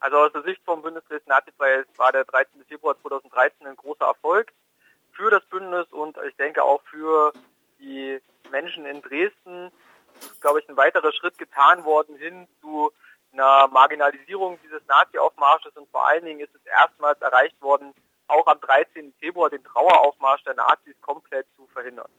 Also aus der Sicht vom Bündnis Dresden Nazifrei war der 13. Februar 2013 ein großer Erfolg für das Bündnis und ich denke auch für die Menschen in Dresden. Ist, glaube ich, ein weiterer Schritt getan worden hin zu einer Marginalisierung dieses Nazi-Aufmarsches und vor allen Dingen ist es erstmals erreicht worden, auch am 13. Februar den Traueraufmarsch der Nazis komplett zu verhindern.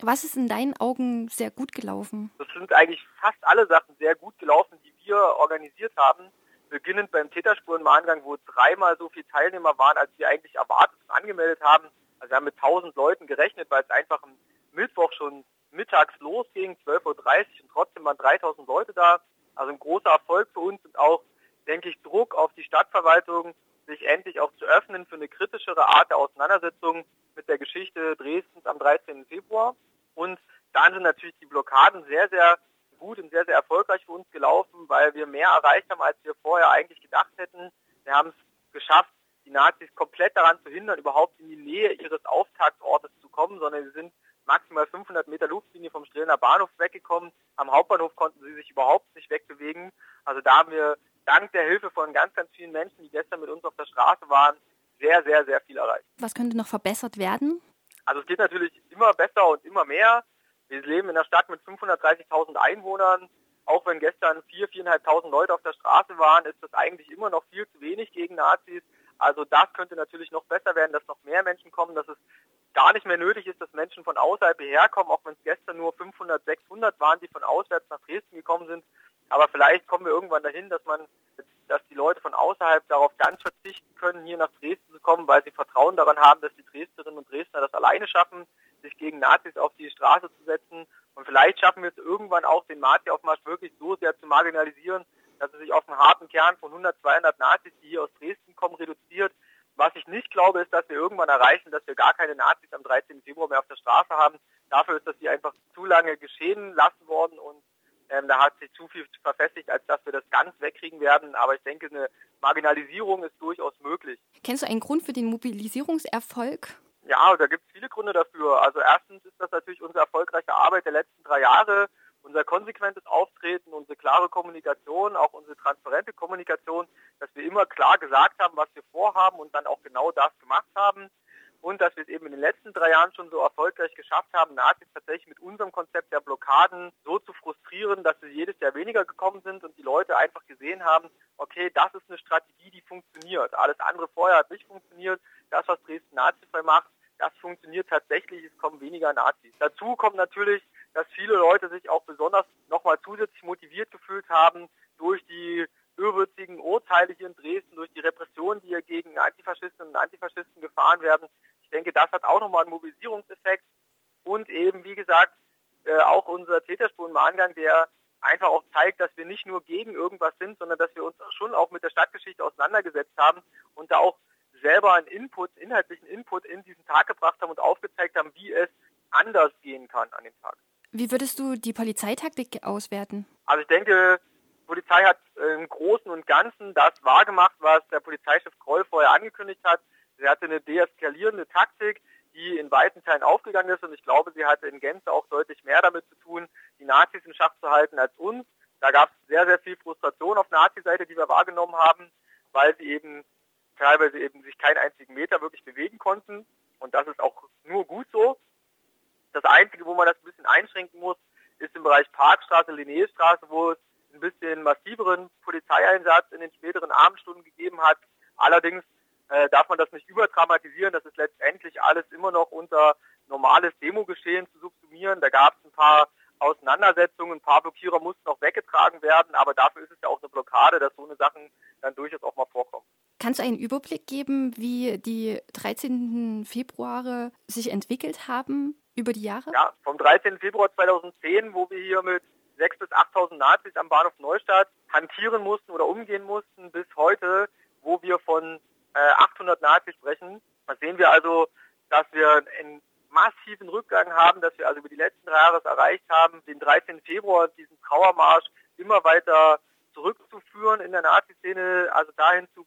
Was ist in deinen Augen sehr gut gelaufen? Das sind eigentlich fast alle Sachen sehr gut gelaufen, die wir organisiert haben. Beginnend beim Täterspurenmahngang, wo dreimal so viele Teilnehmer waren, als wir eigentlich erwartet und angemeldet haben. Also wir haben mit 1000 Leuten gerechnet, weil es einfach am Mittwoch schon mittags losging, 12.30 Uhr und trotzdem waren 3000 Leute da. Also ein großer Erfolg für uns und auch, denke ich, Druck auf die Stadtverwaltung, sich endlich auch zu öffnen für eine kritischere Art der Auseinandersetzung mit der Geschichte Dresdens am 13. Februar. Und dann sind natürlich die Blockaden sehr, sehr gut und sehr, sehr erfolgreich für uns gelaufen, weil wir mehr erreicht haben, als wir vorher eigentlich gedacht hätten. Wir haben es geschafft, die Nazis komplett daran zu hindern, überhaupt in die Nähe ihres Auftaktortes zu kommen, sondern sie sind maximal 500 Meter Luftlinie vom Strehlener Bahnhof weggekommen. Am Hauptbahnhof konnten sie sich überhaupt nicht wegbewegen. Also da haben wir dank der Hilfe von ganz, ganz vielen Menschen, die gestern mit uns auf der Straße waren, sehr, sehr, sehr viel erreicht. Was könnte noch verbessert werden? Also es geht natürlich immer besser und immer mehr. Wir leben in einer Stadt mit 530.000 Einwohnern. Auch wenn gestern 4.000, 4.500 Leute auf der Straße waren, ist das eigentlich immer noch viel zu wenig gegen Nazis. Also das könnte natürlich noch besser werden, dass noch mehr Menschen kommen, dass es gar nicht mehr nötig ist, dass Menschen von außerhalb hierher kommen, auch wenn es gestern nur 500, 600 waren, die von auswärts nach Dresden gekommen sind. Aber vielleicht kommen wir irgendwann dahin, dass man, dass die Leute von außerhalb darauf ganz verzichten können, hier nach Dresden zu kommen, weil sie Vertrauen daran haben, dass die Dresdnerinnen und Dresdner das alleine schaffen, gegen Nazis auf die Straße zu setzen. Und vielleicht schaffen wir es irgendwann auch, den Nazi-Aufmarsch wirklich so sehr zu marginalisieren, dass es sich auf einen harten Kern von 100, 200 Nazis, die hier aus Dresden kommen, reduziert. Was ich nicht glaube, ist, dass wir irgendwann erreichen, dass wir gar keine Nazis am 13. Februar mehr auf der Straße haben. Dafür ist das hier einfach zu lange geschehen lassen worden und ähm, da hat sich zu viel verfestigt, als dass wir das ganz wegkriegen werden. Aber ich denke, eine Marginalisierung ist durchaus möglich. Kennst du einen Grund für den Mobilisierungserfolg? Ja, da gibt es viele Gründe dafür. Also erstens ist das natürlich unsere erfolgreiche Arbeit der letzten drei Jahre, unser konsequentes Auftreten, unsere klare Kommunikation, auch unsere transparente Kommunikation, dass wir immer klar gesagt haben, was wir vorhaben und dann auch genau das gemacht haben und dass wir es eben in den letzten drei Jahren schon so erfolgreich geschafft haben, Nazis tatsächlich mit unserem Konzept der Blockaden so zu frustrieren, dass sie jedes Jahr weniger gekommen sind und die Leute einfach gesehen haben, okay, das ist eine Strategie, die funktioniert. Alles andere vorher hat nicht funktioniert. Das, was Dresden nazifrei macht, das funktioniert tatsächlich, es kommen weniger Nazis. Dazu kommt natürlich, dass viele Leute sich auch besonders nochmal zusätzlich motiviert gefühlt haben durch die irrwitzigen Urteile hier in Dresden, durch die Repression, die hier gegen Antifaschistinnen und Antifaschisten gefahren werden. Ich denke, das hat auch nochmal einen Mobilisierungseffekt und eben, wie gesagt, äh, auch unser Täterspurenmahngang, der einfach auch zeigt, dass wir nicht nur gegen irgendwas sind, sondern dass wir uns schon auch mit der Stadtgeschichte auseinandergesetzt haben und da auch selber einen Input, inhaltlichen Input in diesen Tag gebracht haben und aufgezeigt haben, wie es anders gehen kann an dem Tag. Wie würdest du die Polizeitaktik auswerten? Also ich denke, die Polizei hat im Großen und Ganzen das wahrgemacht, was der Polizeichef Kroll vorher angekündigt hat. Sie hatte eine deeskalierende Taktik, die in weiten Teilen aufgegangen ist und ich glaube, sie hatte in Gänze auch deutlich mehr damit zu tun, die Nazis in Schach zu halten als uns. Da gab es sehr, sehr viel Frustration auf Nazi-Seite, die wir wahrgenommen haben, weil sie eben teilweise eben sich keinen einzigen Meter wirklich bewegen konnten. Und das ist auch nur gut so. Das Einzige, wo man das ein bisschen einschränken muss, ist im Bereich Parkstraße, Linnéestraße, wo es ein bisschen massiveren Polizeieinsatz in den späteren Abendstunden gegeben hat. Allerdings äh, darf man das nicht überdramatisieren. Das ist letztendlich alles immer noch unter normales Demogeschehen zu subsumieren. Da gab es ein paar Auseinandersetzungen, ein paar Blockierer mussten auch weggetragen werden, aber dafür ist es ja auch eine Blockade, dass so eine Sachen dann durchaus auch mal vorkommen. Kannst du einen Überblick geben, wie die 13. Februare sich entwickelt haben über die Jahre? Ja, vom 13. Februar 2010, wo wir hier mit 6.000 bis 8.000 Nazis am Bahnhof Neustadt hantieren mussten oder umgehen mussten, bis heute, wo wir von äh, 800 Nazis sprechen. Da sehen wir also, dass wir einen massiven Rückgang haben, dass wir also über die letzten drei Jahre erreicht haben, den 13. Februar, diesen Trauermarsch immer weiter zurückzuführen in der Nazi-Szene, also dahin zu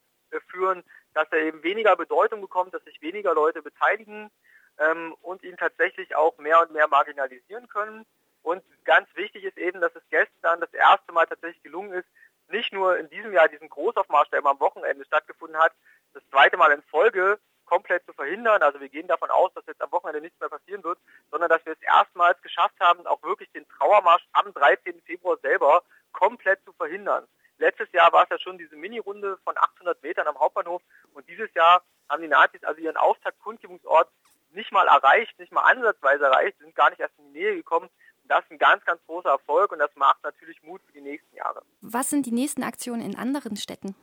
führen, dass er eben weniger Bedeutung bekommt, dass sich weniger Leute beteiligen ähm, und ihn tatsächlich auch mehr und mehr marginalisieren können. Und ganz wichtig ist eben, dass es gestern das erste Mal tatsächlich gelungen ist, nicht nur in diesem Jahr diesen Großaufmarsch, der immer am Wochenende stattgefunden hat, das zweite Mal in Folge komplett zu verhindern. Also wir gehen davon aus, dass jetzt am Wochenende nichts mehr passieren wird, sondern dass wir es erstmals geschafft haben, auch wirklich den Trauermarsch am 13. Februar selber komplett zu verhindern. Letztes Jahr war es ja schon diese Mini-Runde von 800 Metern am Hauptbahnhof und dieses Jahr haben die Nazis also ihren Auftaktkundgebungsort nicht mal erreicht, nicht mal ansatzweise erreicht, sind gar nicht erst in die Nähe gekommen. das ist ein ganz, ganz großer Erfolg und das macht natürlich Mut für die nächsten Jahre. Was sind die nächsten Aktionen in anderen Städten?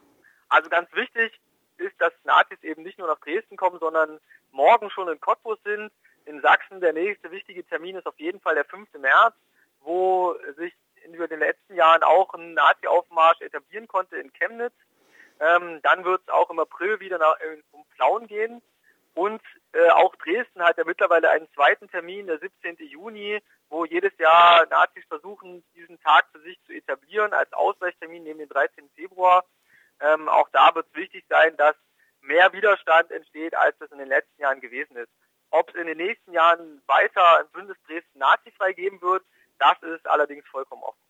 Also ganz wichtig ist, dass Nazis eben nicht nur nach Dresden kommen, sondern morgen schon in Cottbus sind. In Sachsen der nächste wichtige Termin ist auf jeden Fall der 5. März, wo sich über den letzten Jahren auch ein Nazi-Aufmarsch etablieren konnte in Chemnitz. Ähm, dann wird es auch im April wieder nach, äh, um Plauen gehen. Und äh, auch Dresden hat ja mittlerweile einen zweiten Termin, der 17. Juni, wo jedes Jahr Nazis versuchen, diesen Tag für sich zu etablieren als Ausweichtermin neben dem 13. Februar. Ähm, auch da wird es wichtig sein, dass mehr Widerstand entsteht, als das in den letzten Jahren gewesen ist. Ob es in den nächsten Jahren weiter ein Bündnis Dresden nazifrei geben wird, das ist allerdings vollkommen offen.